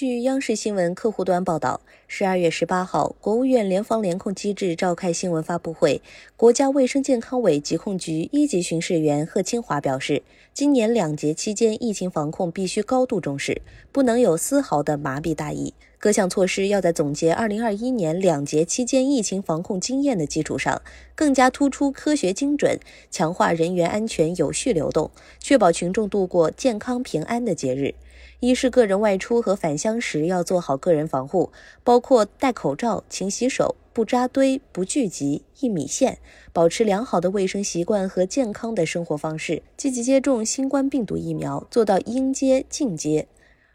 据央视新闻客户端报道，十二月十八号，国务院联防联控机制召开新闻发布会，国家卫生健康委疾控局一级巡视员贺清华表示，今年两节期间疫情防控必须高度重视，不能有丝毫的麻痹大意。各项措施要在总结二零二一年两节期间疫情防控经验的基础上，更加突出科学精准，强化人员安全有序流动，确保群众度过健康平安的节日。一是个人外出和返乡时要做好个人防护，包括戴口罩、勤洗手、不扎堆、不聚集、一米线，保持良好的卫生习惯和健康的生活方式，积极接种新冠病毒疫苗，做到应接尽接。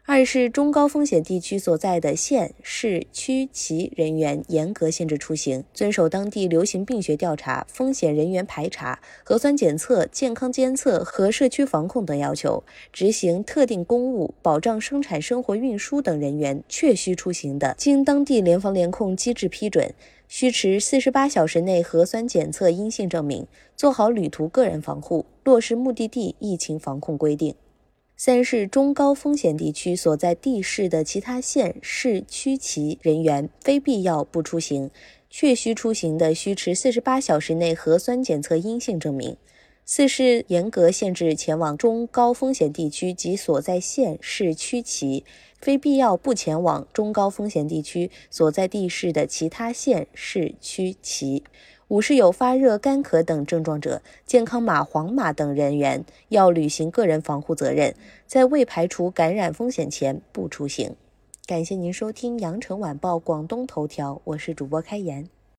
二是中高风险地区所在的县市区其人员严格限制出行，遵守当地流行病学调查、风险人员排查、核酸检测、健康监测和社区防控等要求，执行特定公务、保障生产生活运输等人员确需出行的，经当地联防联控机制批准，需持四十八小时内核酸检测阴性证明，做好旅途个人防护，落实目的地疫情防控规定。三是中高风险地区所在地市的其他县市区其人员，非必要不出行，确需出行的，需持四十八小时内核酸检测阴性证明。四是严格限制前往中高风险地区及所在县市区其，非必要不前往中高风险地区所在地市的其他县市区其。五是有发热、干咳等症状者，健康码黄码等人员要履行个人防护责任，在未排除感染风险前不出行。感谢您收听羊城晚报广东头条，我是主播开言。